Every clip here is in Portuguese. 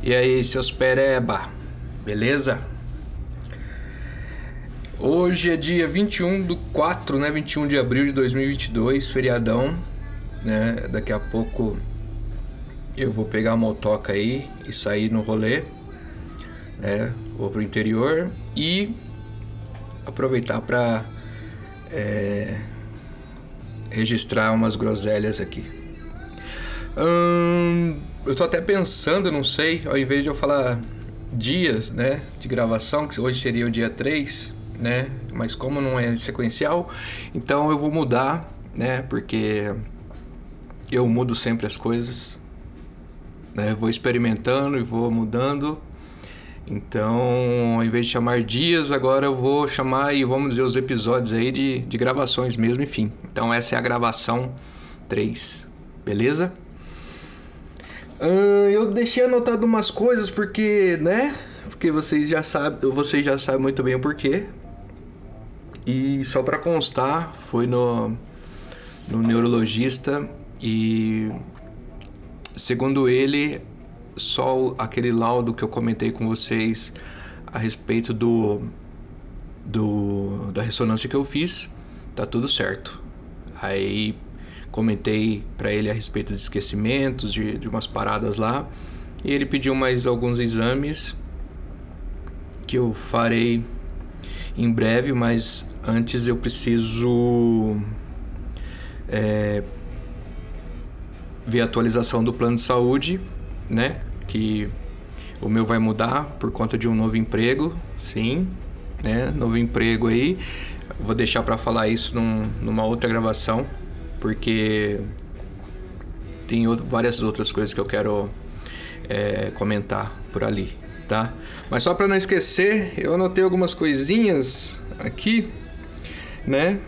E aí, seus pereba, beleza? Hoje é dia 21 do 4, né? 21 de abril de 2022, feriadão, né? Daqui a pouco eu vou pegar a motoca aí e sair no rolê, né? Vou pro interior e aproveitar para é, registrar umas groselhas aqui. Hum, eu tô até pensando, não sei, ao invés de eu falar dias, né, de gravação, que hoje seria o dia 3, né, mas como não é sequencial, então eu vou mudar, né, porque eu mudo sempre as coisas, né, vou experimentando e vou mudando. Então, ao invés de chamar dias, agora eu vou chamar e vamos dizer os episódios aí de, de gravações mesmo, enfim. Então essa é a gravação 3, beleza? Uh, eu deixei anotado umas coisas porque, né? Porque vocês já sabem, vocês já sabem muito bem o porquê. E só para constar, foi no, no neurologista e segundo ele, só aquele laudo que eu comentei com vocês a respeito do, do da ressonância que eu fiz, tá tudo certo. Aí comentei para ele a respeito de esquecimentos, de, de umas paradas lá, e ele pediu mais alguns exames que eu farei em breve, mas antes eu preciso é, ver a atualização do plano de saúde, né? Que o meu vai mudar por conta de um novo emprego, sim, né? Novo emprego aí. Vou deixar para falar isso num, numa outra gravação, porque tem várias outras coisas que eu quero é, comentar por ali, tá? Mas só para não esquecer, eu anotei algumas coisinhas aqui, né?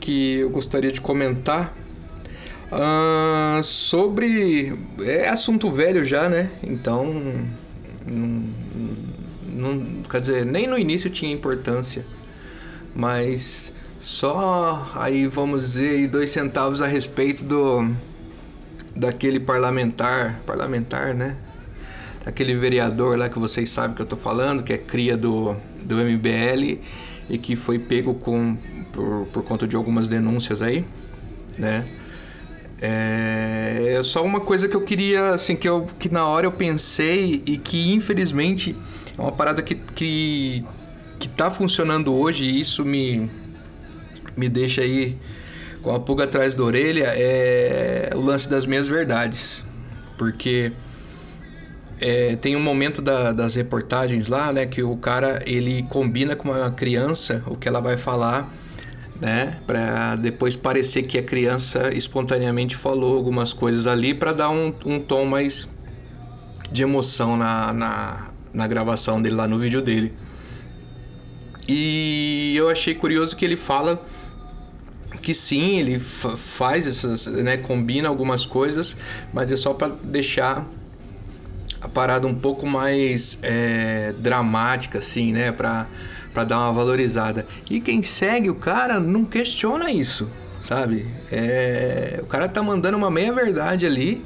Que eu gostaria de comentar. Uh, sobre. É assunto velho já, né? Então. Não, não, quer dizer, nem no início tinha importância. Mas só aí vamos dizer dois centavos a respeito do daquele parlamentar, parlamentar, né? Aquele vereador lá que vocês sabem que eu tô falando, que é cria do, do MBL e que foi pego com por, por conta de algumas denúncias aí, né? É, é só uma coisa que eu queria, assim, que, eu, que na hora eu pensei e que infelizmente é uma parada que, que, que tá funcionando hoje e isso me, me deixa aí com a pulga atrás da orelha é o lance das minhas verdades. Porque é, tem um momento da, das reportagens lá, né, que o cara ele combina com uma criança o que ela vai falar né? Para depois parecer que a criança espontaneamente falou algumas coisas ali para dar um, um tom mais de emoção na, na, na gravação dele lá no vídeo dele. E eu achei curioso que ele fala que sim, ele faz essas, né, combina algumas coisas, mas é só para deixar a parada um pouco mais é, dramática, assim, né, para para dar uma valorizada. E quem segue o cara não questiona isso, sabe? É, o cara tá mandando uma meia verdade ali,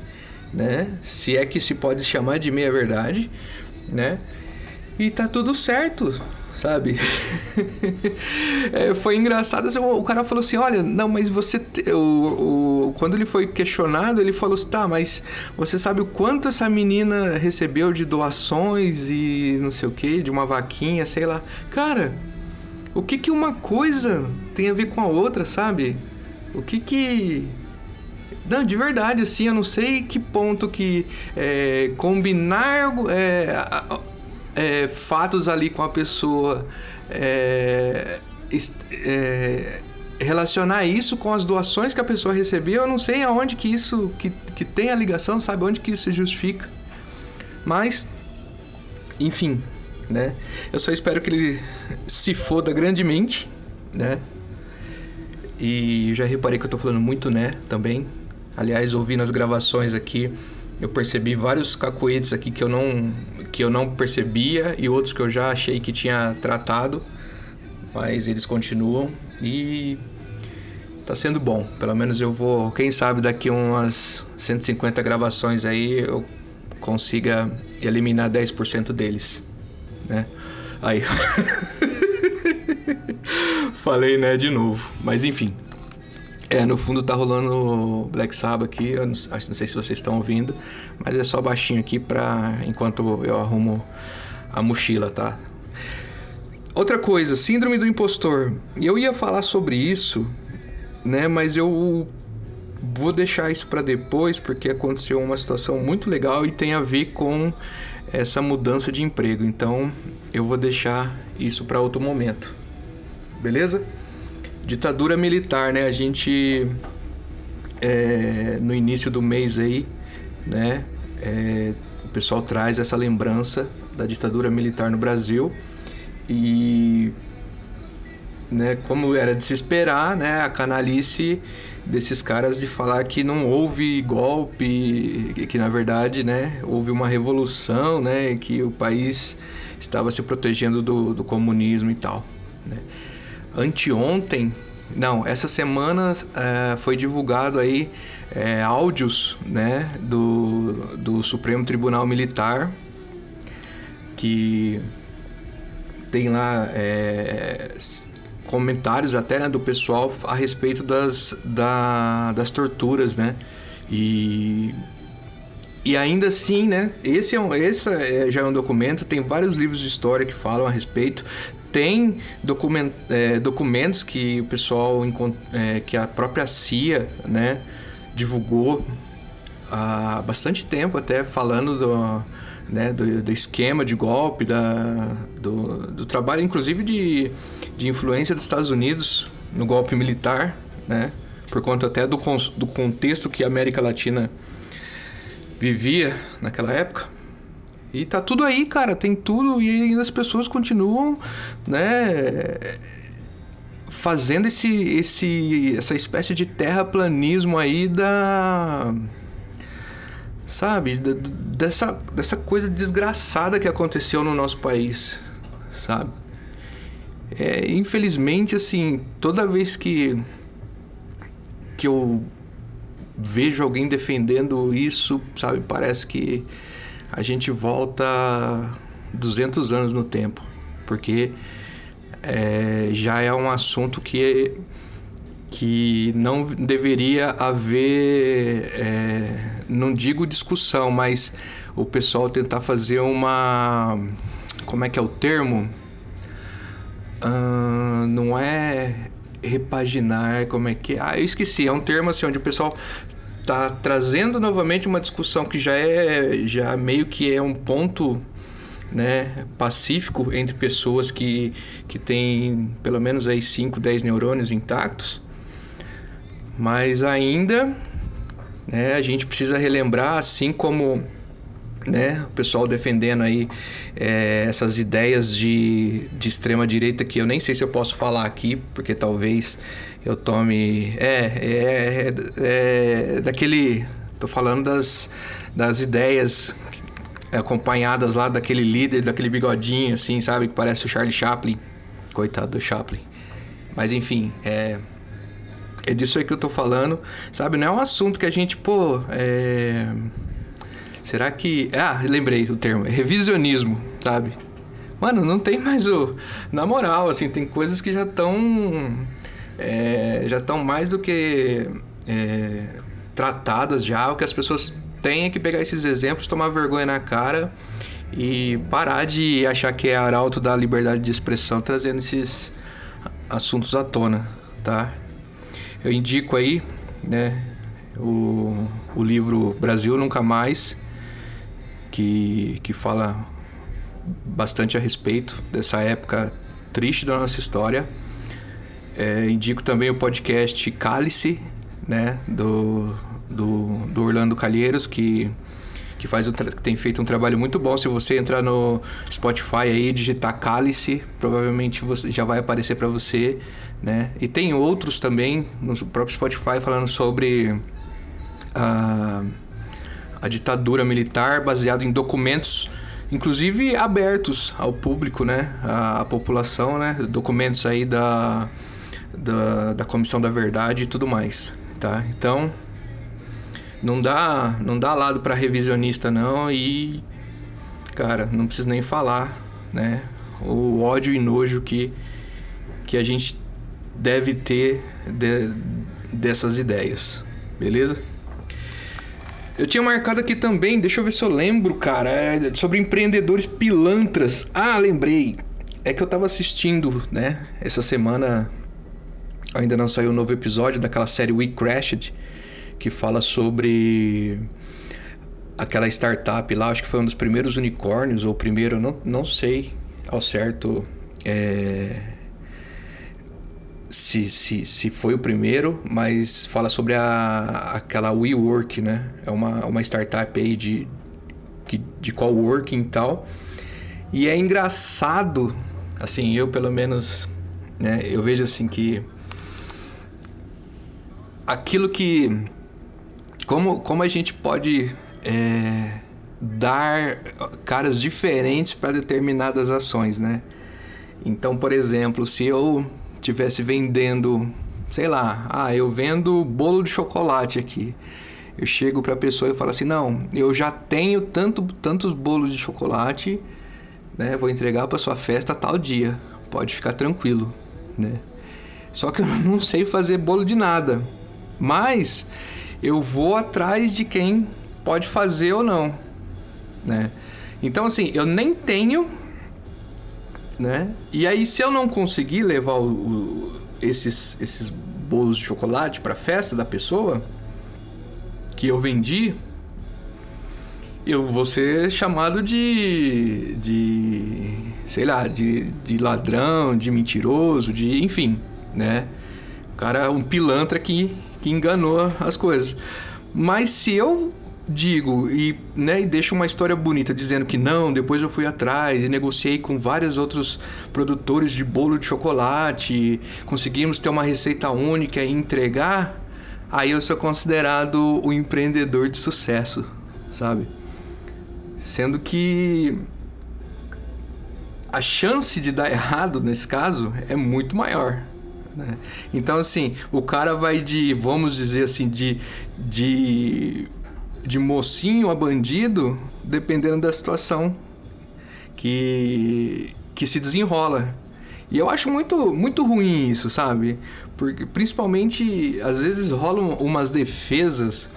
né? Se é que se pode chamar de meia verdade, né? E tá tudo certo, sabe? é, foi engraçado. Assim, o cara falou assim: olha, não, mas você. O, o, quando ele foi questionado, ele falou assim: tá, mas você sabe o quanto essa menina recebeu de doações e não sei o que, de uma vaquinha, sei lá. Cara, o que que uma coisa tem a ver com a outra, sabe? O que que. Não, de verdade, assim, eu não sei que ponto que é, combinar é, é, fatos ali com a pessoa, é, é, relacionar isso com as doações que a pessoa recebeu, eu não sei aonde que isso que, que tem a ligação, sabe onde que isso se justifica. Mas, enfim, né? Eu só espero que ele se foda grandemente, né? E já reparei que eu tô falando muito, né, também. Aliás, ouvindo as gravações aqui, eu percebi vários cacoetes aqui que eu não que eu não percebia e outros que eu já achei que tinha tratado, mas eles continuam e tá sendo bom. Pelo menos eu vou, quem sabe daqui umas 150 gravações aí eu consiga eliminar 10% deles, né? Aí. Falei, né, de novo. Mas enfim. É, no fundo tá rolando Black Sabbath aqui. Eu não, não sei se vocês estão ouvindo, mas é só baixinho aqui pra enquanto eu arrumo a mochila, tá? Outra coisa, síndrome do impostor. Eu ia falar sobre isso, né, mas eu vou deixar isso para depois porque aconteceu uma situação muito legal e tem a ver com essa mudança de emprego. Então, eu vou deixar isso para outro momento. Beleza? Ditadura militar, né? A gente é, no início do mês aí, né? É, o pessoal traz essa lembrança da ditadura militar no Brasil e né, como era de se esperar, né, a canalice desses caras de falar que não houve golpe, que, na verdade, né, houve uma revolução, né, que o país estava se protegendo do, do comunismo e tal. Né. Anteontem, não, essa semana é, foi divulgado aí é, áudios, né, do, do Supremo Tribunal Militar que tem lá é, comentários até né, do pessoal a respeito das, da, das torturas, né? E, e ainda assim, né? Esse, é um, esse é, já é um documento, tem vários livros de história que falam a respeito. Tem document, é, documentos que o pessoal, é, que a própria CIA, né, divulgou há bastante tempo até falando do, né, do, do, esquema de golpe, da, do, do trabalho, inclusive de, de influência dos Estados Unidos no golpe militar, né, por conta até do, do contexto que a América Latina vivia naquela época. E tá tudo aí, cara, tem tudo e ainda as pessoas continuam, né, fazendo esse, esse essa espécie de terraplanismo aí da sabe? Dessa, dessa coisa desgraçada que aconteceu no nosso país, sabe? É, infelizmente, assim, toda vez que, que eu vejo alguém defendendo isso, sabe? Parece que a gente volta 200 anos no tempo, porque é, já é um assunto que que não deveria haver, é, não digo discussão, mas o pessoal tentar fazer uma. Como é que é o termo? Uh, não é repaginar, como é que é? Ah, eu esqueci, é um termo assim onde o pessoal tá trazendo novamente uma discussão que já é já meio que é um ponto né, pacífico entre pessoas que, que têm pelo menos aí 5, 10 neurônios intactos. Mas ainda né, a gente precisa relembrar, assim como né, o pessoal defendendo aí é, essas ideias de, de extrema direita que eu nem sei se eu posso falar aqui, porque talvez eu tome. É, é, é, é daquele. Tô falando das, das ideias acompanhadas lá daquele líder, daquele bigodinho, assim, sabe? Que parece o Charlie Chaplin. Coitado do Chaplin. Mas enfim, é. É disso aí que eu tô falando, sabe? Não é um assunto que a gente, pô, é... Será que. Ah, lembrei o termo. É revisionismo, sabe? Mano, não tem mais o. Na moral, assim, tem coisas que já estão. É... já estão mais do que. É... tratadas já. O que as pessoas têm é que pegar esses exemplos, tomar vergonha na cara e parar de achar que é arauto da liberdade de expressão trazendo esses assuntos à tona, tá? Eu indico aí, né, o, o livro Brasil Nunca Mais, que, que fala bastante a respeito dessa época triste da nossa história. É, indico também o podcast Cálice, né, do, do, do Orlando Calheiros, que que faz um que tem feito um trabalho muito bom. Se você entrar no Spotify aí digitar Cálice, provavelmente você, já vai aparecer para você, né? E tem outros também no próprio Spotify falando sobre a, a ditadura militar baseado em documentos inclusive abertos ao público, né? A população, né? Documentos aí da, da, da Comissão da Verdade e tudo mais, tá? Então, Não dá, não dá lado para revisionista não e cara, não preciso nem falar, né? O ódio e nojo que que a gente deve ter de, dessas ideias. Beleza? Eu tinha marcado aqui também, deixa eu ver se eu lembro, cara, é sobre empreendedores pilantras. Ah, lembrei. É que eu tava assistindo, né? Essa semana ainda não saiu um novo episódio daquela série We Crashed, que fala sobre aquela startup lá, acho que foi um dos primeiros unicórnios, ou primeiro, não, não sei ao certo. É se, se, se foi o primeiro, mas fala sobre a, aquela WeWork, né? É uma, uma startup aí de, de, de coworking e tal. E é engraçado, assim, eu pelo menos, né? Eu vejo assim que aquilo que... Como, como a gente pode é, dar caras diferentes para determinadas ações, né? Então, por exemplo, se eu tivesse vendendo, sei lá, ah, eu vendo bolo de chocolate aqui. Eu chego para a pessoa e falo assim: "Não, eu já tenho tanto tantos bolos de chocolate, né? Vou entregar para sua festa tal dia. Pode ficar tranquilo, né? Só que eu não sei fazer bolo de nada. Mas eu vou atrás de quem pode fazer ou não, né? Então assim, eu nem tenho né? E aí, se eu não conseguir levar o, o, esses, esses bolos de chocolate para festa da pessoa que eu vendi, eu vou ser chamado de. de. sei lá, de, de ladrão, de mentiroso, de. enfim, né? O cara é um pilantra que, que enganou as coisas. Mas se eu digo e, né, e deixo uma história bonita dizendo que não, depois eu fui atrás e negociei com vários outros produtores de bolo de chocolate, conseguimos ter uma receita única e entregar, aí eu sou considerado o empreendedor de sucesso, sabe? Sendo que a chance de dar errado nesse caso é muito maior. Né? Então, assim, o cara vai de, vamos dizer assim, de, de de mocinho a bandido, dependendo da situação que, que se desenrola. E eu acho muito, muito ruim isso, sabe? Porque principalmente às vezes rolam umas defesas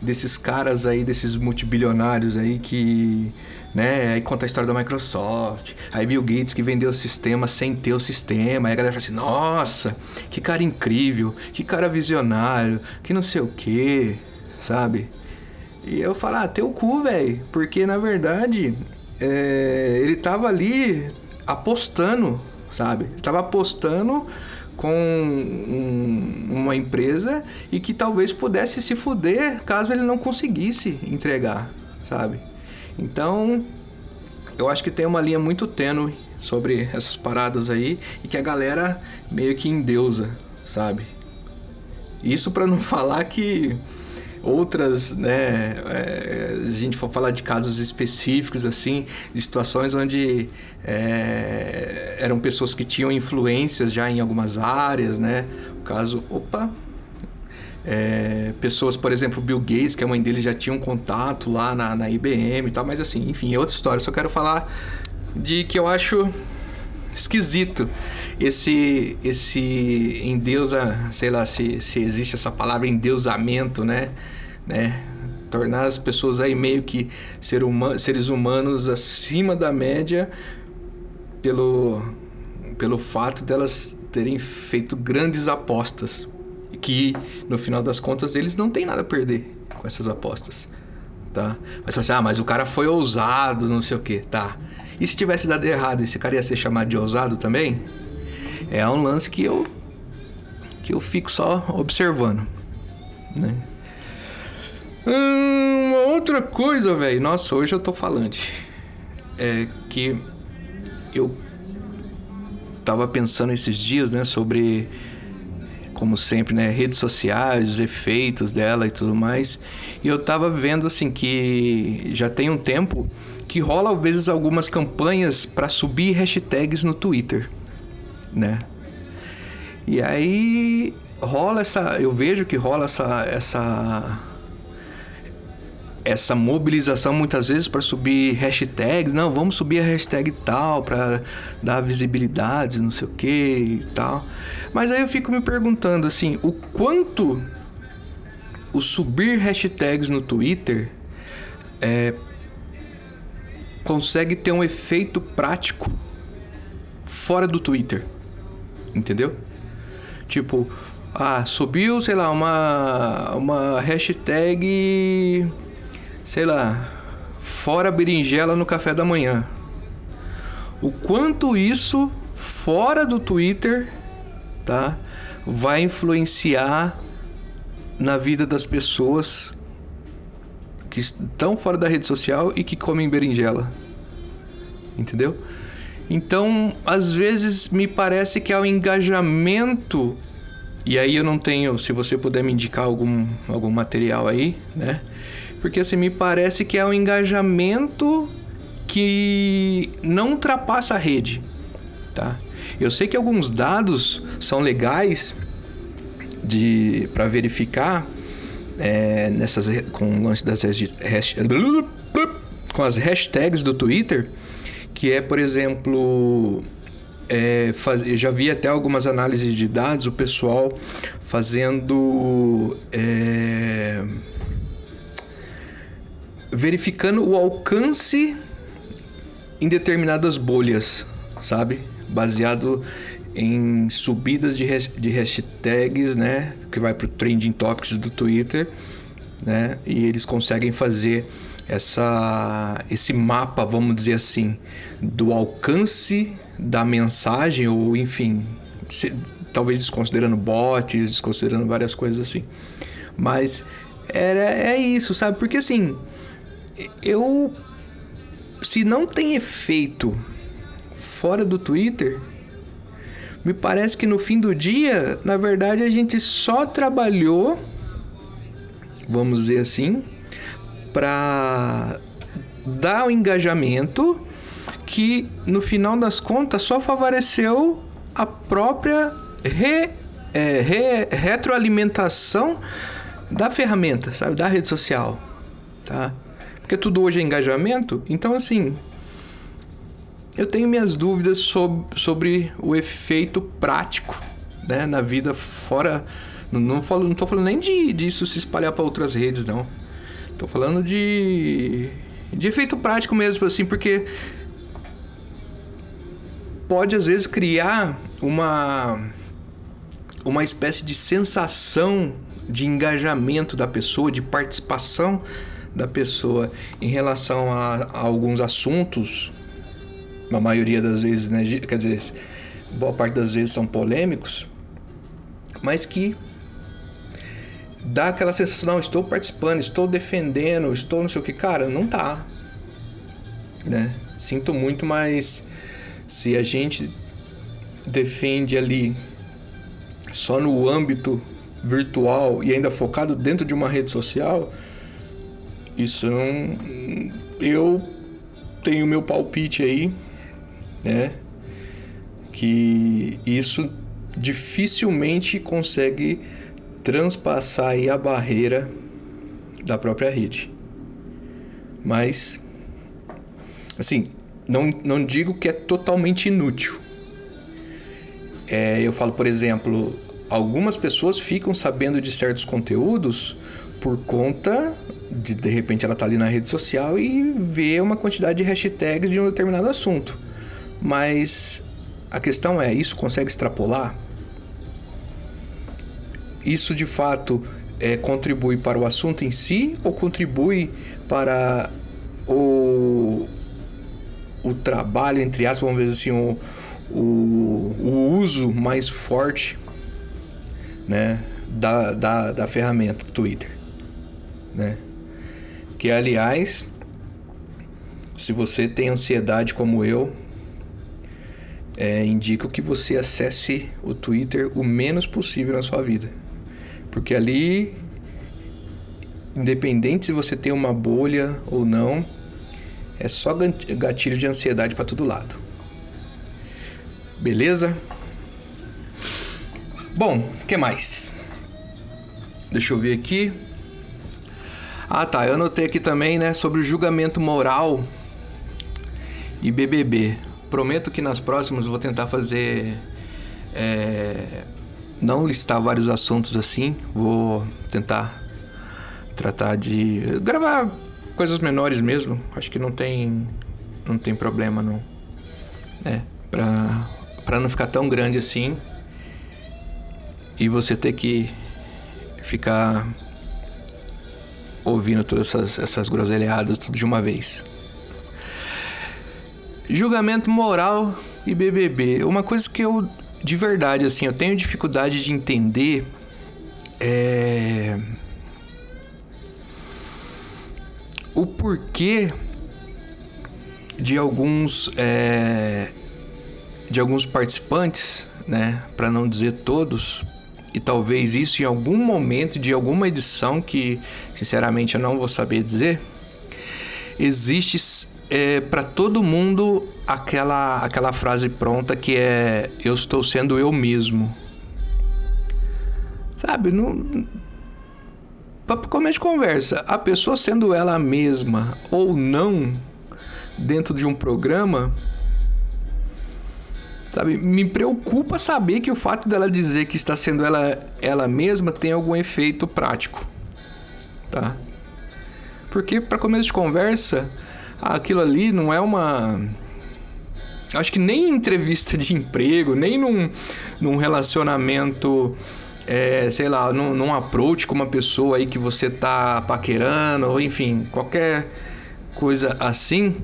desses caras aí, desses multibilionários aí que, né, aí conta a história da Microsoft, aí Bill Gates que vendeu o sistema sem ter o sistema, aí a galera fala assim, nossa, que cara incrível, que cara visionário, que não sei o que, sabe? E eu falo, ah, teu cu, velho. Porque na verdade, é, ele tava ali apostando, sabe? Ele tava apostando com um, uma empresa e que talvez pudesse se fuder caso ele não conseguisse entregar, sabe? Então, eu acho que tem uma linha muito tênue sobre essas paradas aí e que a galera meio que endeusa, sabe? Isso para não falar que outras, né, é, a gente for falar de casos específicos, assim, de situações onde é, eram pessoas que tinham influências já em algumas áreas, né, o caso, opa, é, pessoas, por exemplo, Bill Gates, que a mãe dele já tinha um contato lá na, na IBM e tal, mas assim, enfim, é outra história, só quero falar de que eu acho esquisito esse esse endeusa, sei lá se, se existe essa palavra endeusamento, né? né? Tornar as pessoas aí meio que ser seres humanos acima da média pelo, pelo fato delas terem feito grandes apostas. Que no final das contas eles não têm nada a perder com essas apostas. Tá? Mas você ah, mas o cara foi ousado, não sei o que, tá? E se tivesse dado errado, esse cara ia ser chamado de ousado também? É um lance que eu que eu fico só observando, né? Hum, uma outra coisa, velho. Nossa, hoje eu tô falante. É que eu tava pensando esses dias, né, sobre como sempre, né, redes sociais, os efeitos dela e tudo mais. E eu tava vendo assim que já tem um tempo que rola às vezes algumas campanhas para subir hashtags no Twitter, né? E aí rola essa, eu vejo que rola essa essa essa mobilização muitas vezes para subir hashtags, não, vamos subir a hashtag tal para dar visibilidade, não sei o que e tal. Mas aí eu fico me perguntando assim, o quanto o subir hashtags no Twitter é, consegue ter um efeito prático fora do Twitter. Entendeu? Tipo, ah, subiu, sei lá, uma, uma hashtag, sei lá, fora berinjela no café da manhã. O quanto isso fora do Twitter, tá? Vai influenciar na vida das pessoas que estão fora da rede social e que comem berinjela. Entendeu? Então, às vezes me parece que é o engajamento. E aí eu não tenho, se você puder me indicar algum, algum material aí, né? Porque assim, me parece que é o engajamento que não ultrapassa a rede, tá? Eu sei que alguns dados são legais de para verificar é, nessas com o lance das com as hashtags do Twitter, que é, por exemplo, é, faz, eu já vi até algumas análises de dados, o pessoal fazendo. É, verificando o alcance em determinadas bolhas, sabe? Baseado em subidas de, de hashtags, né? Que vai para o trending topics do Twitter, né? E eles conseguem fazer essa, esse mapa, vamos dizer assim, do alcance da mensagem, ou enfim, se, talvez desconsiderando bots, desconsiderando várias coisas assim. Mas era, é isso, sabe? Porque assim, eu. Se não tem efeito fora do Twitter, me parece que no fim do dia, na verdade, a gente só trabalhou, vamos dizer assim, para dar o engajamento que no final das contas só favoreceu a própria re, é, re, retroalimentação da ferramenta, sabe, da rede social, tá? Porque tudo hoje é engajamento, então assim, eu tenho minhas dúvidas sobre, sobre o efeito prático né, na vida fora. Não, não, falo, não tô falando nem de disso se espalhar para outras redes, não. Tô falando de. de efeito prático mesmo, assim, porque. Pode às vezes criar uma. uma espécie de sensação de engajamento da pessoa, de participação da pessoa em relação a, a alguns assuntos na maioria das vezes, né? Quer dizer, boa parte das vezes são polêmicos, mas que dá aquela sensação, não, estou participando, estou defendendo, estou não sei o que, cara, não tá. Né? Sinto muito, mas se a gente defende ali só no âmbito virtual e ainda focado dentro de uma rede social, isso não. Eu tenho meu palpite aí né? Que isso dificilmente consegue transpassar aí a barreira da própria rede. Mas, assim, não, não digo que é totalmente inútil. É, eu falo, por exemplo, algumas pessoas ficam sabendo de certos conteúdos por conta de de repente ela tá ali na rede social e vê uma quantidade de hashtags de um determinado assunto. Mas a questão é: isso consegue extrapolar? Isso de fato é, contribui para o assunto em si ou contribui para o, o trabalho, entre aspas, vamos dizer assim, o, o, o uso mais forte né, da, da, da ferramenta Twitter? Né? Que, aliás, se você tem ansiedade como eu, é, indico que você acesse o Twitter o menos possível na sua vida. Porque ali, independente se você tem uma bolha ou não, é só gatilho de ansiedade para todo lado. Beleza? Bom, o que mais? Deixa eu ver aqui. Ah, tá. Eu anotei aqui também, né, sobre o julgamento moral e BBB. Prometo que nas próximas vou tentar fazer. É, não listar vários assuntos assim. Vou tentar tratar de gravar coisas menores mesmo. Acho que não tem não tem problema não. É, pra, pra não ficar tão grande assim. E você ter que ficar ouvindo todas essas, essas groselhadas tudo de uma vez. Julgamento moral e BBB. Uma coisa que eu, de verdade, assim, eu tenho dificuldade de entender é. O porquê de alguns é, de alguns participantes, né, para não dizer todos, e talvez isso em algum momento de alguma edição que, sinceramente, eu não vou saber dizer, existe é, para todo mundo aquela aquela frase pronta que é eu estou sendo eu mesmo. Sabe, não começo de conversa, a pessoa sendo ela mesma ou não dentro de um programa, sabe, me preocupa saber que o fato dela dizer que está sendo ela ela mesma tem algum efeito prático, tá? Porque para começo de conversa, aquilo ali não é uma acho que nem em entrevista de emprego, nem num, num relacionamento, é, sei lá, num, num approach com uma pessoa aí que você tá paquerando, ou enfim, qualquer coisa assim,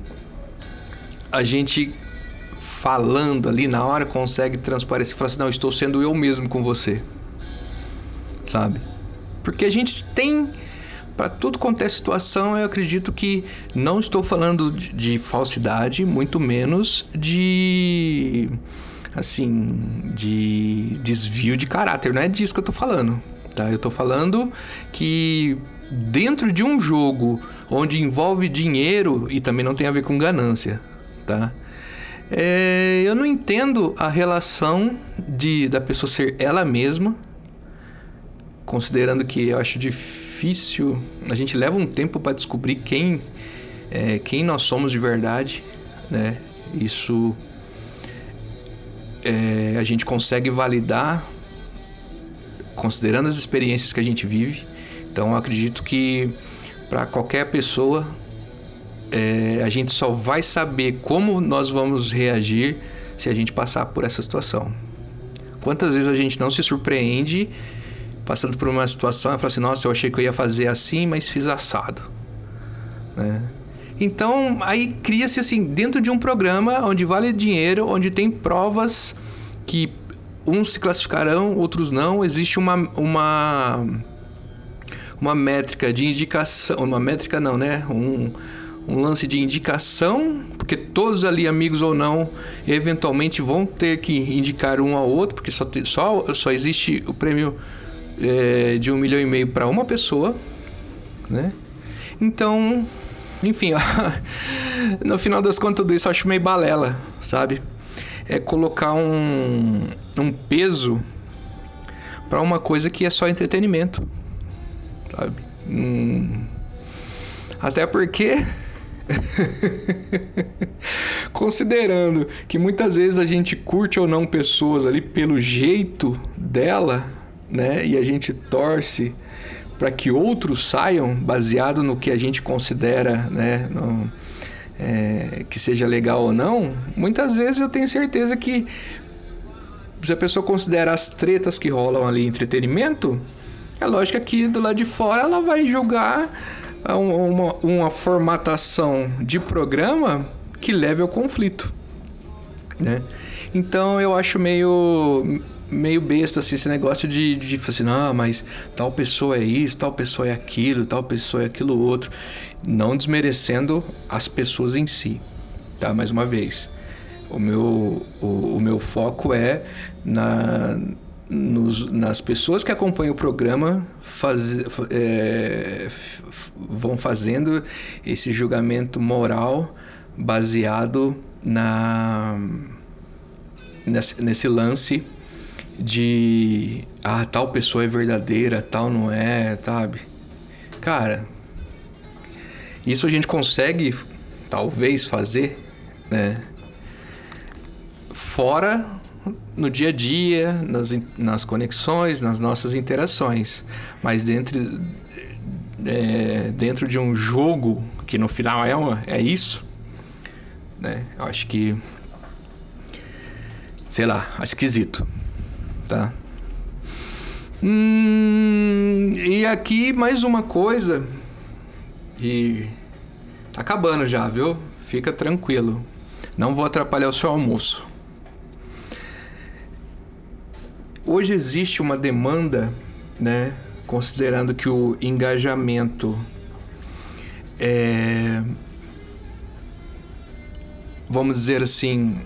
a gente falando ali na hora consegue transparecer e falar assim, não, estou sendo eu mesmo com você. Sabe? Porque a gente tem para tudo quanto é situação, eu acredito que não estou falando de, de falsidade, muito menos de assim, de desvio de caráter, não é disso que eu tô falando, tá? Eu tô falando que dentro de um jogo onde envolve dinheiro e também não tem a ver com ganância, tá? É, eu não entendo a relação de da pessoa ser ela mesma, considerando que eu acho difícil, a gente leva um tempo para descobrir quem é, quem nós somos de verdade, né? Isso é, a gente consegue validar considerando as experiências que a gente vive. Então, eu acredito que para qualquer pessoa é, a gente só vai saber como nós vamos reagir se a gente passar por essa situação. Quantas vezes a gente não se surpreende passando por uma situação e fala assim: Nossa, eu achei que eu ia fazer assim, mas fiz assado. Né? Então, aí cria-se assim, dentro de um programa onde vale dinheiro, onde tem provas que uns se classificarão, outros não, existe uma. uma uma métrica de indicação, uma métrica não, né? Um, um lance de indicação, porque todos ali, amigos ou não, eventualmente vão ter que indicar um ao outro, porque só, só, só existe o prêmio é, de um milhão e meio para uma pessoa, né? Então, enfim, no final das contas, tudo isso eu acho meio balela, sabe? É colocar um, um peso para uma coisa que é só entretenimento, sabe? Hum, até porque Considerando que muitas vezes a gente curte ou não pessoas ali pelo jeito dela, né? E a gente torce para que outros saiam baseado no que a gente considera, né? No, é, que seja legal ou não. Muitas vezes eu tenho certeza que se a pessoa considera as tretas que rolam ali entretenimento, é lógico que do lado de fora ela vai julgar uma, uma formatação de programa que leve ao conflito, né? Então eu acho meio meio besta assim, esse negócio de, de, assim, não, mas tal pessoa é isso, tal pessoa é aquilo, tal pessoa é aquilo outro, não desmerecendo as pessoas em si, tá? Mais uma vez, o meu o, o meu foco é na nos, nas pessoas que acompanham o programa faz, é, vão fazendo esse julgamento moral baseado na nesse, nesse lance de ah tal pessoa é verdadeira tal não é sabe cara Isso a gente consegue, talvez, fazer, né? Fora no dia a dia, nas, nas conexões, nas nossas interações. Mas dentro, é, dentro de um jogo que no final é, uma, é isso, né? Eu acho que. Sei lá, esquisito. Tá? Hum, e aqui mais uma coisa. E. Tá acabando já, viu? Fica tranquilo. Não vou atrapalhar o seu almoço. Hoje existe uma demanda, né? Considerando que o engajamento é. Vamos dizer assim,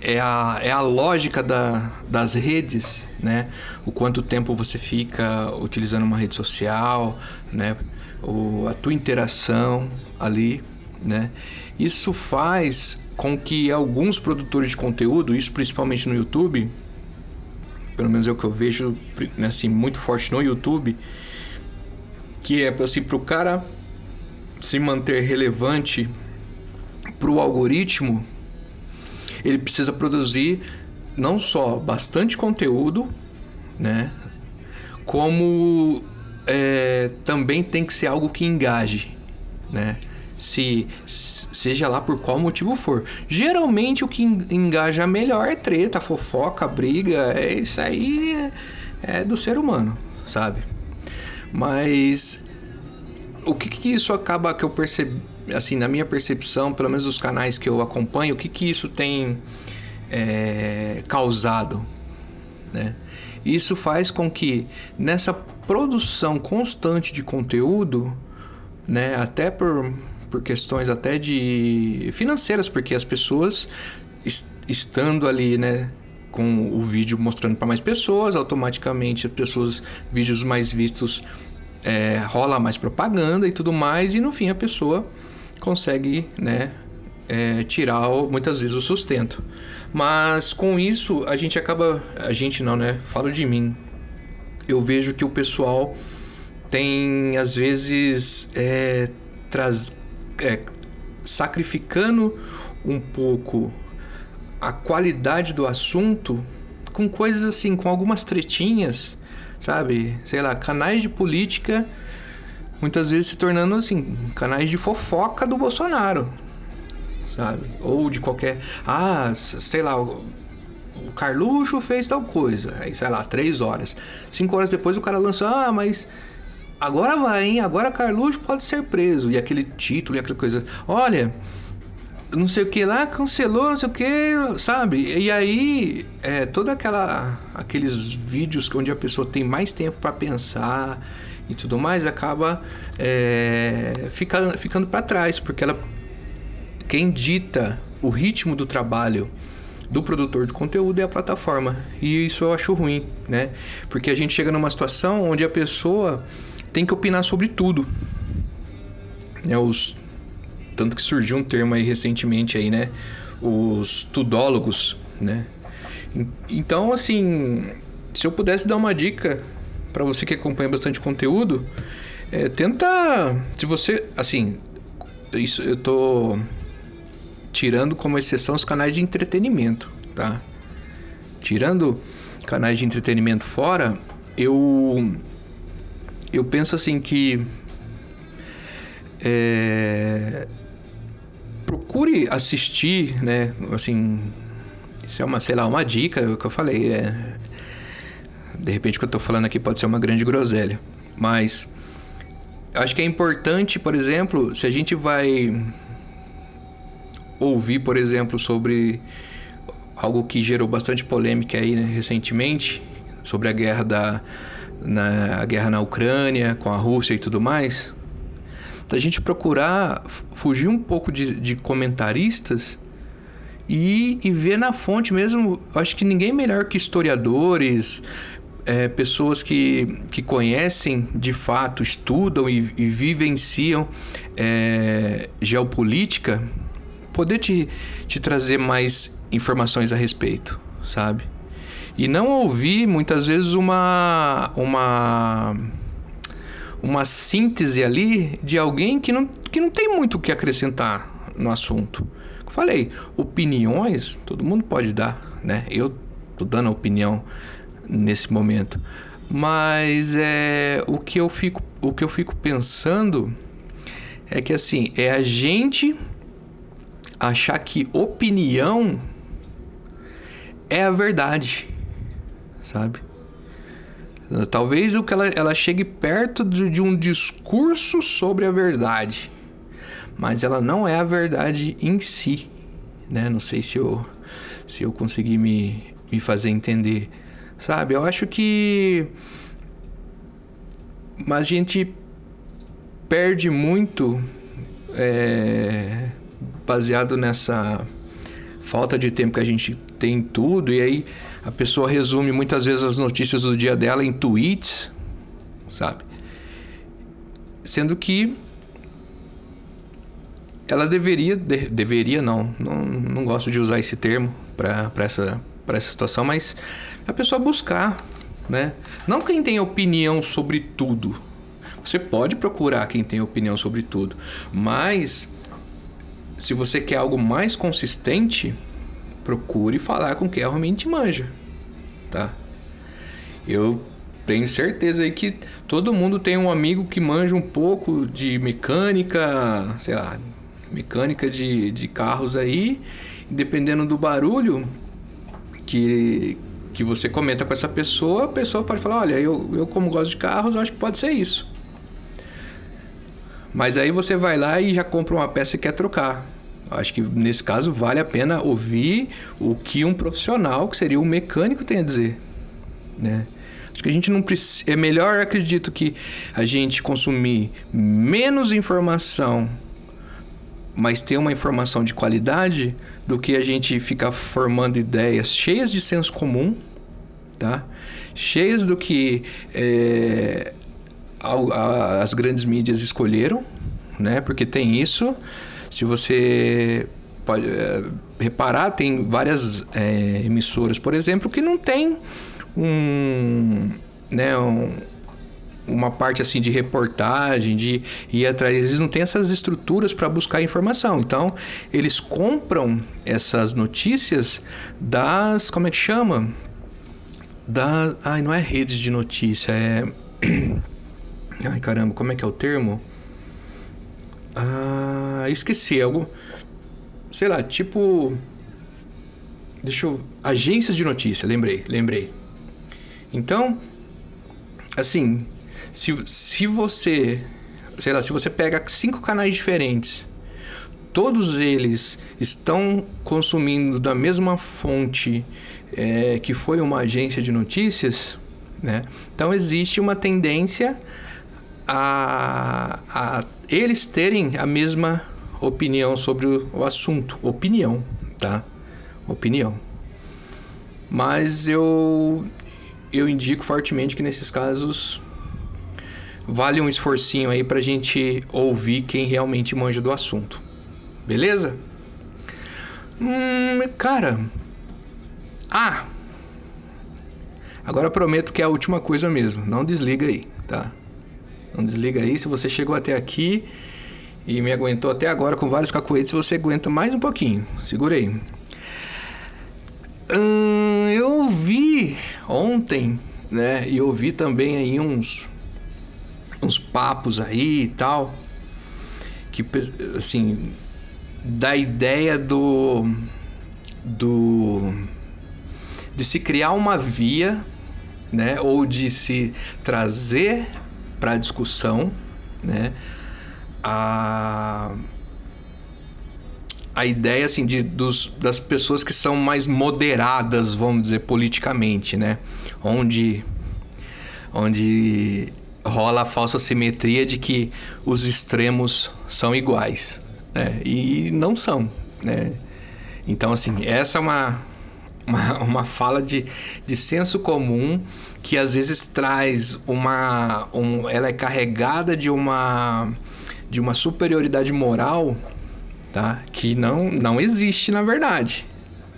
é a, é a lógica da, das redes, né? O quanto tempo você fica utilizando uma rede social, né? O, a tua interação ali, né? Isso faz com que alguns produtores de conteúdo, isso principalmente no YouTube, pelo menos é o que eu vejo né, assim muito forte no YouTube, que é assim para o cara se manter relevante para o algoritmo, ele precisa produzir não só bastante conteúdo, né? Como é, também tem que ser algo que engaje, né? Se seja lá por qual motivo for. Geralmente o que engaja melhor é treta, fofoca, briga, é isso aí é, é do ser humano, sabe? Mas o que, que isso acaba que eu percebi assim, na minha percepção, pelo menos dos canais que eu acompanho, o que, que isso tem é, causado, né? Isso faz com que nessa produção constante de conteúdo, né, até por, por questões até de financeiras, porque as pessoas est estando ali, né, com o vídeo mostrando para mais pessoas, automaticamente as pessoas, vídeos mais vistos, é, rola mais propaganda e tudo mais, e no fim a pessoa consegue, né, é, tirar muitas vezes o sustento. Mas com isso a gente acaba, a gente não, né? Falo de mim. Eu vejo que o pessoal tem às vezes é, traz, é, sacrificando um pouco a qualidade do assunto com coisas assim, com algumas tretinhas, sabe? Sei lá, canais de política muitas vezes se tornando assim canais de fofoca do Bolsonaro, sabe? Ou de qualquer, ah, sei lá, o Carluxo fez tal coisa, aí sei lá, três horas, cinco horas depois o cara lançou, ah, mas agora vai, hein? Agora Carluxo pode ser preso e aquele título e aquela coisa, olha não sei o que lá, cancelou, não sei o que, sabe? E aí, é, toda aquela aqueles vídeos onde a pessoa tem mais tempo para pensar e tudo mais, acaba é, fica, ficando para trás, porque ela quem dita o ritmo do trabalho do produtor de conteúdo é a plataforma. E isso eu acho ruim, né? Porque a gente chega numa situação onde a pessoa tem que opinar sobre tudo. É os tanto que surgiu um termo aí recentemente aí, né? Os tudólogos, né? Então, assim, se eu pudesse dar uma dica para você que acompanha bastante conteúdo, é, tenta. Se você. Assim, isso eu tô tirando como exceção os canais de entretenimento, tá? Tirando canais de entretenimento fora, eu. Eu penso assim que. É, procure assistir, né? Assim, isso é uma, sei lá, uma dica que eu falei. É, de repente o que eu estou falando aqui pode ser uma grande groselha. Mas acho que é importante, por exemplo, se a gente vai ouvir, por exemplo, sobre algo que gerou bastante polêmica aí né, recentemente, sobre a guerra da na, guerra na Ucrânia com a Rússia e tudo mais, da gente procurar fugir um pouco de, de comentaristas e, e ver na fonte mesmo. Acho que ninguém melhor que historiadores, é, pessoas que, que conhecem de fato, estudam e, e vivenciam é, geopolítica, poder te, te trazer mais informações a respeito, sabe? E não ouvir muitas vezes uma uma uma síntese ali de alguém que não que não tem muito o que acrescentar no assunto. Falei, opiniões, todo mundo pode dar, né? Eu tô dando a opinião nesse momento. Mas é o que eu fico, o que eu fico pensando é que assim, é a gente achar que opinião é a verdade, sabe? Talvez o que ela, ela chegue perto de, de um discurso sobre a verdade, mas ela não é a verdade em si, né? Não sei se eu se eu consegui me, me fazer entender, sabe? Eu acho que mas a gente perde muito é, baseado nessa falta de tempo que a gente tem tudo e aí a pessoa resume muitas vezes as notícias do dia dela em tweets, sabe? Sendo que ela deveria, de, deveria não, não, não gosto de usar esse termo para essa, essa situação, mas a pessoa buscar, né? Não quem tem opinião sobre tudo. Você pode procurar quem tem opinião sobre tudo, mas se você quer algo mais consistente, procure falar com quem realmente manja, tá? Eu tenho certeza aí que todo mundo tem um amigo que manja um pouco de mecânica, sei lá, mecânica de, de carros aí, dependendo do barulho que, que você comenta com essa pessoa, a pessoa pode falar, olha, eu, eu como gosto de carros, eu acho que pode ser isso. Mas aí você vai lá e já compra uma peça e quer trocar. Acho que nesse caso vale a pena ouvir o que um profissional, que seria o mecânico, tem a dizer, né? Acho que a gente não precisa. É melhor, acredito, que a gente consumir menos informação, mas ter uma informação de qualidade, do que a gente ficar formando ideias cheias de senso comum, tá? Cheias do que é, as grandes mídias escolheram, né? Porque tem isso. Se você pode é, reparar, tem várias é, emissoras, por exemplo, que não tem um, né, um, uma parte assim de reportagem, de ir atrás, eles não têm essas estruturas para buscar informação. Então, eles compram essas notícias das, como é que chama? Da, ai, não é redes de notícia, é Ai, caramba, como é que é o termo? Ah, esqueci. Algo. Sei lá, tipo. Deixa eu. Agências de notícia, lembrei, lembrei. Então, assim, se, se você. Sei lá, se você pega cinco canais diferentes, todos eles estão consumindo da mesma fonte é, que foi uma agência de notícias, né? Então existe uma tendência a, a eles terem a mesma opinião sobre o, o assunto. Opinião, tá? Opinião. Mas eu, eu indico fortemente que nesses casos vale um esforcinho aí pra gente ouvir quem realmente manja do assunto. Beleza? Hum, cara. Ah! Agora prometo que é a última coisa mesmo. Não desliga aí, tá? Não desliga aí. Se você chegou até aqui e me aguentou até agora com vários cacoetes, você aguenta mais um pouquinho. Segura aí. Hum, eu vi ontem, né? E ouvi também aí uns uns papos aí e tal que assim da ideia do do de se criar uma via, né, ou de se trazer para discussão, né? A a ideia assim de dos, das pessoas que são mais moderadas, vamos dizer politicamente, né? Onde onde rola a falsa simetria de que os extremos são iguais, né? E não são, né? Então assim, essa é uma uma, uma fala de, de senso comum que às vezes traz uma. Um, ela é carregada de uma. de uma superioridade moral, tá? Que não, não existe na verdade.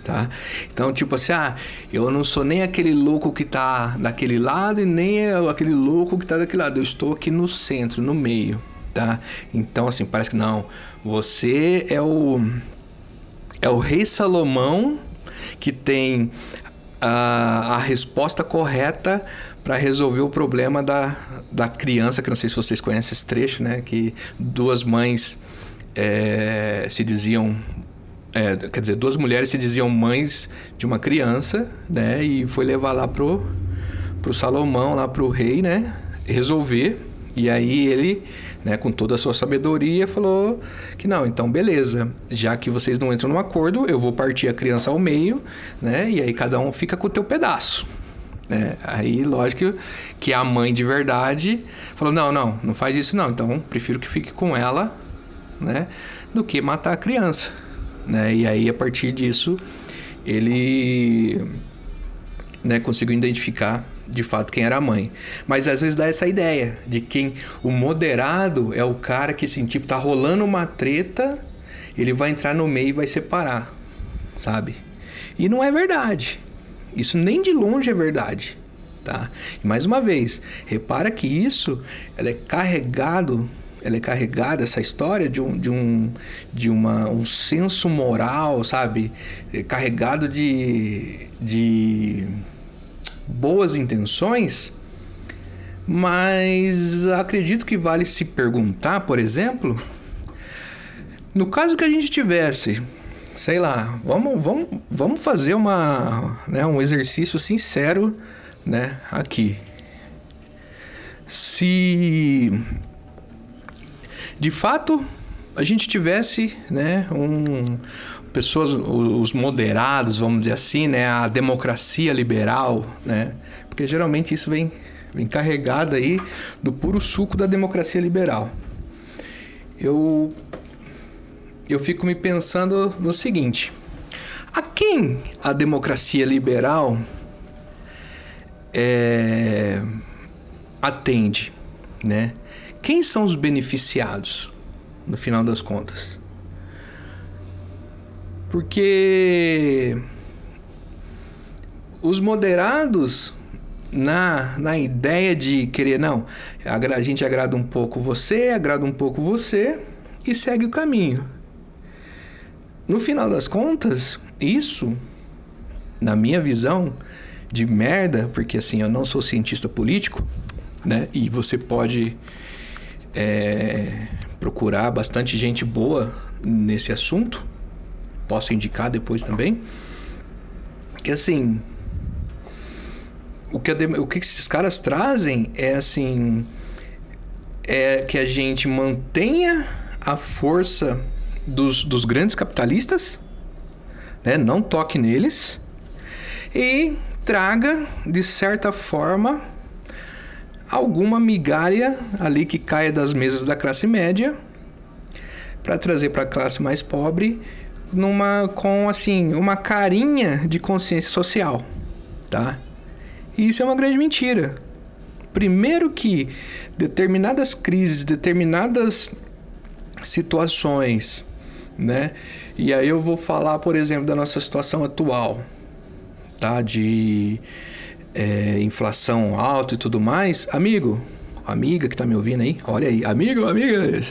Tá? Então, tipo assim, ah, eu não sou nem aquele louco que tá daquele lado e nem aquele louco que tá daquele lado. Eu estou aqui no centro, no meio. tá? Então, assim, parece que não. Você é o é o rei Salomão que tem a, a resposta correta para resolver o problema da, da criança, que não sei se vocês conhecem esse trecho, né? Que duas mães é, se diziam. É, quer dizer, duas mulheres se diziam mães de uma criança, né? E foi levar lá pro, pro Salomão, lá pro rei, né? Resolver. E aí ele né, com toda a sua sabedoria, falou que não, então beleza, já que vocês não entram no acordo, eu vou partir a criança ao meio, né, e aí cada um fica com o teu pedaço. É, aí, lógico que a mãe de verdade falou: não, não, não faz isso não, então prefiro que fique com ela, né, do que matar a criança, né, e aí a partir disso ele né, conseguiu identificar de fato quem era a mãe. Mas às vezes dá essa ideia de quem o moderado é o cara que assim, tipo, tá rolando uma treta, ele vai entrar no meio e vai separar, sabe? E não é verdade. Isso nem de longe é verdade, tá? E mais uma vez, repara que isso ela é carregado ela é carregada essa história de um de um de uma, um senso moral sabe é carregado de de boas intenções, mas acredito que vale se perguntar, por exemplo, no caso que a gente tivesse, sei lá, vamos, vamos, vamos fazer uma, né, um exercício sincero né, aqui. Se de fato a gente tivesse né, um, pessoas, os moderados, vamos dizer assim, né? A democracia liberal, né? Porque geralmente isso vem, vem carregado aí do puro suco da democracia liberal. Eu, eu fico me pensando no seguinte: a quem a democracia liberal é, atende, né? Quem são os beneficiados, no final das contas? Porque os moderados na, na ideia de querer, não, a gente agrada um pouco você, agrada um pouco você e segue o caminho. No final das contas, isso, na minha visão de merda, porque assim, eu não sou cientista político, né? E você pode é, procurar bastante gente boa nesse assunto posso indicar depois também. Que assim. O que, o que esses caras trazem é assim. É que a gente mantenha a força dos, dos grandes capitalistas, né? não toque neles, e traga, de certa forma, alguma migalha ali que caia das mesas da classe média para trazer para a classe mais pobre numa com assim uma carinha de consciência social, tá? E isso é uma grande mentira. Primeiro que determinadas crises, determinadas situações, né? E aí eu vou falar, por exemplo, da nossa situação atual, tá? De é, inflação alta e tudo mais. Amigo, amiga que tá me ouvindo aí, olha aí, amigo, amiga,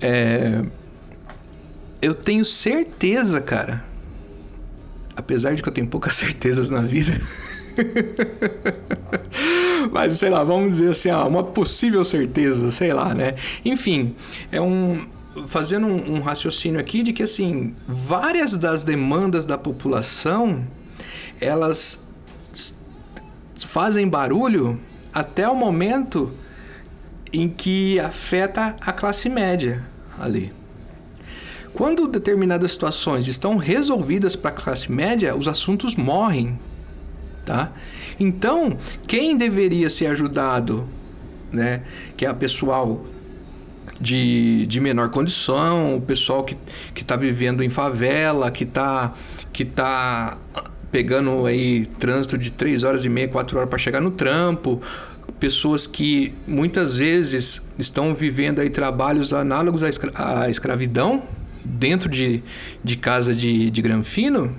é, eu tenho certeza, cara. Apesar de que eu tenho poucas certezas na vida. Mas sei lá, vamos dizer assim, ah, uma possível certeza, sei lá, né? Enfim, é um fazendo um, um, raciocínio aqui de que assim, várias das demandas da população, elas fazem barulho até o momento em que afeta a classe média ali. Quando determinadas situações estão resolvidas para a classe média, os assuntos morrem, tá? Então, quem deveria ser ajudado, né, que é a pessoal de, de menor condição, o pessoal que está vivendo em favela, que está que tá pegando aí trânsito de 3 horas e meia, 4 horas para chegar no trampo, pessoas que muitas vezes estão vivendo aí trabalhos análogos à, escra à escravidão, dentro de, de casa de, de granfino,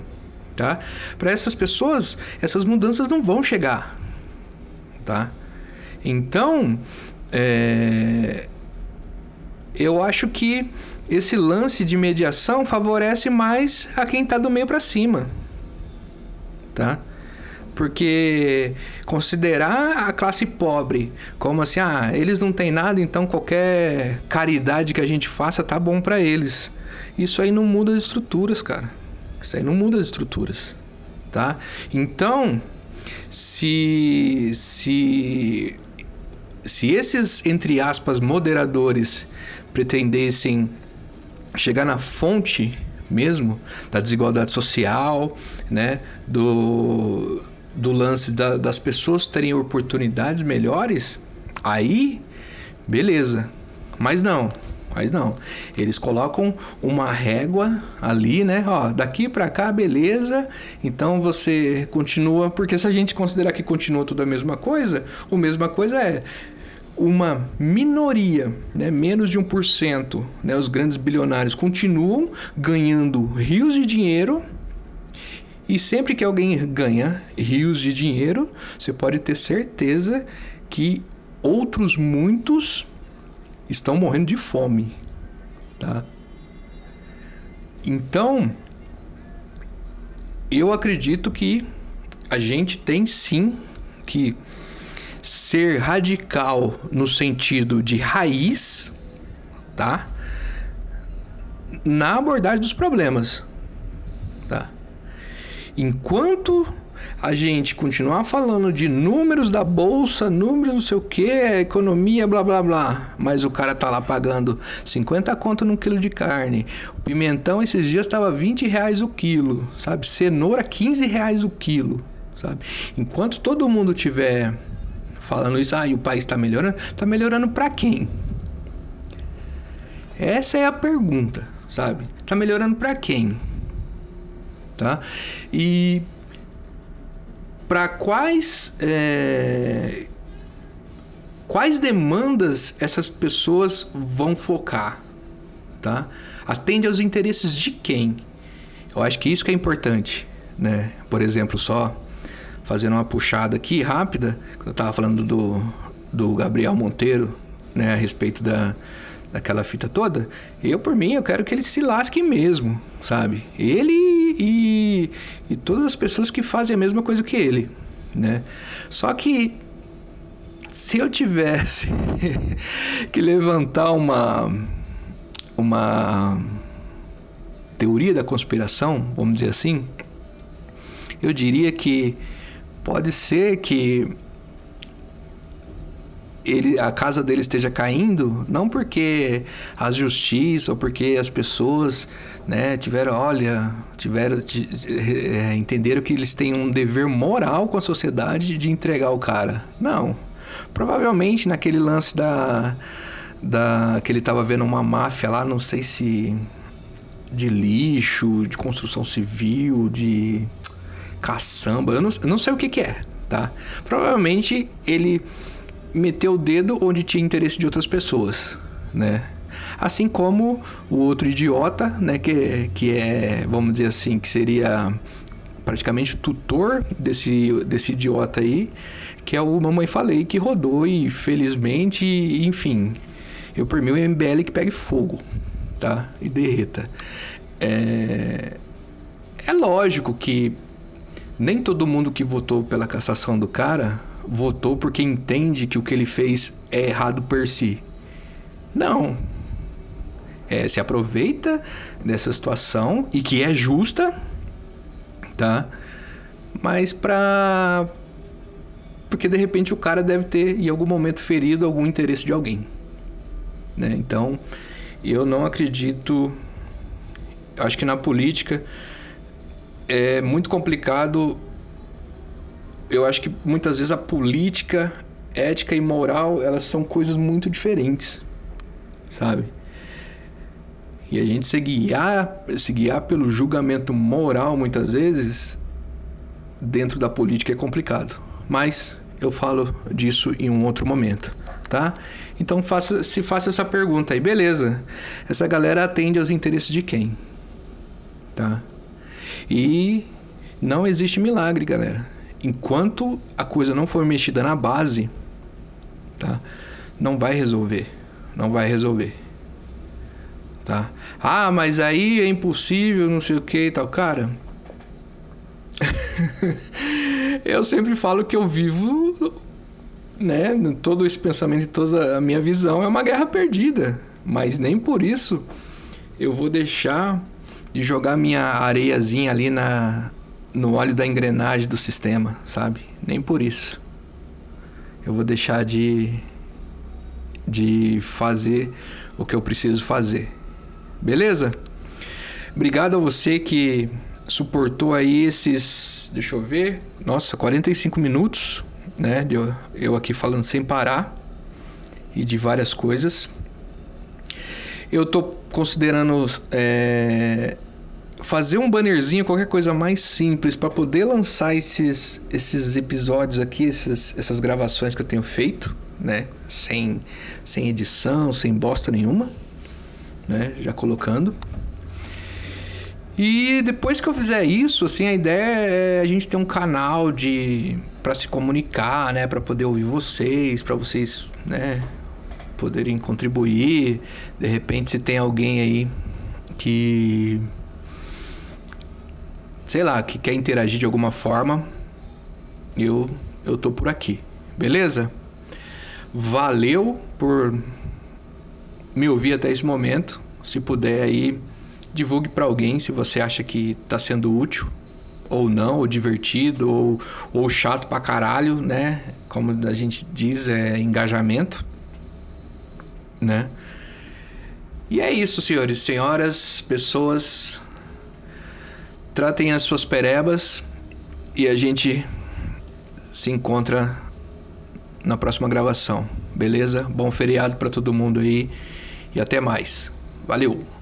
tá? Para essas pessoas, essas mudanças não vão chegar, tá? Então, é, eu acho que esse lance de mediação favorece mais a quem está do meio para cima, tá? Porque considerar a classe pobre como assim, ah, eles não têm nada, então qualquer caridade que a gente faça tá bom para eles. Isso aí não muda as estruturas, cara. Isso aí não muda as estruturas, tá? Então, se se se esses entre aspas moderadores pretendessem chegar na fonte mesmo da desigualdade social, né, do, do lance da, das pessoas terem oportunidades melhores, aí beleza. Mas não, mas não. Eles colocam uma régua ali, né? Ó, daqui para cá, beleza. Então você continua, porque se a gente considerar que continua tudo a mesma coisa, o mesma coisa é uma minoria, né, menos de 1%, né, os grandes bilionários continuam ganhando rios de dinheiro. E sempre que alguém ganha rios de dinheiro, você pode ter certeza que outros muitos estão morrendo de fome, tá? Então, eu acredito que a gente tem sim que ser radical no sentido de raiz, tá? Na abordagem dos problemas, tá? Enquanto a gente continuar falando de números da bolsa, números não sei o que, economia, blá blá blá, mas o cara tá lá pagando 50 conto num quilo de carne. O pimentão esses dias estava 20 reais o quilo, sabe? Cenoura 15 reais o quilo, sabe? Enquanto todo mundo tiver falando isso, ah, e o país está melhorando, está melhorando para quem? Essa é a pergunta, sabe? Está melhorando para quem? Tá? E para quais é, quais demandas essas pessoas vão focar, tá? Atende aos interesses de quem? Eu acho que isso que é importante, né? Por exemplo, só fazendo uma puxada aqui rápida, eu tava falando do, do Gabriel Monteiro, né, a respeito da, daquela fita toda, eu por mim eu quero que ele se lasque mesmo, sabe? Ele e, e todas as pessoas que fazem a mesma coisa que ele, né? Só que se eu tivesse que levantar uma uma teoria da conspiração, vamos dizer assim, eu diria que pode ser que ele, a casa dele esteja caindo, não porque a justiça ou porque as pessoas né, tiveram, olha, tiveram, é, entenderam que eles têm um dever moral com a sociedade de entregar o cara. Não. Provavelmente naquele lance da, da que ele estava vendo uma máfia lá, não sei se de lixo, de construção civil, de caçamba, eu não, eu não sei o que, que é, tá? Provavelmente ele meteu o dedo onde tinha interesse de outras pessoas, né? Assim como o outro idiota, né? Que, que é, vamos dizer assim, que seria praticamente tutor desse, desse idiota aí, que é o Mamãe Falei, que rodou e felizmente, enfim, eu por mim o MBL que pegue fogo, tá? E derreta. É, é lógico que nem todo mundo que votou pela cassação do cara votou porque entende que o que ele fez é errado per si. Não. É, se aproveita dessa situação e que é justa, tá? Mas pra. Porque de repente o cara deve ter em algum momento ferido algum interesse de alguém. Né? Então, eu não acredito. Acho que na política é muito complicado. Eu acho que muitas vezes a política, ética e moral, elas são coisas muito diferentes, sabe? E a gente se guiar, se guiar pelo julgamento moral muitas vezes dentro da política é complicado. Mas eu falo disso em um outro momento, tá? Então faça, se faça essa pergunta aí, beleza? Essa galera atende aos interesses de quem? Tá? E não existe milagre, galera. Enquanto a coisa não for mexida na base, tá? Não vai resolver. Não vai resolver. tá? Ah, mas aí é impossível, não sei o que e tal. Cara, eu sempre falo que eu vivo, né? Todo esse pensamento e toda a minha visão é uma guerra perdida. Mas nem por isso eu vou deixar de jogar minha areiazinha ali na, no óleo da engrenagem do sistema, sabe? Nem por isso. Eu vou deixar de, de fazer o que eu preciso fazer. Beleza? Obrigado a você que suportou aí esses, deixa eu ver, nossa, 45 minutos, né? Eu, eu aqui falando sem parar e de várias coisas. Eu tô considerando é, fazer um bannerzinho, qualquer coisa mais simples para poder lançar esses, esses episódios aqui, esses, essas gravações que eu tenho feito, né? Sem, sem edição, sem bosta nenhuma, né? Já colocando. E depois que eu fizer isso, assim, a ideia é a gente ter um canal de para se comunicar, né, para poder ouvir vocês, para vocês, né, poderem contribuir. De repente, se tem alguém aí que sei lá, que quer interagir de alguma forma, eu eu tô por aqui. Beleza? Valeu por me ouvir até esse momento. Se puder aí divulgue para alguém se você acha que está sendo útil ou não, ou divertido, ou, ou chato pra caralho, né? Como a gente diz, é engajamento, né? E é isso, senhores, senhoras, pessoas. Tratem as suas perebas e a gente se encontra na próxima gravação, beleza? Bom feriado para todo mundo aí e até mais. Valeu!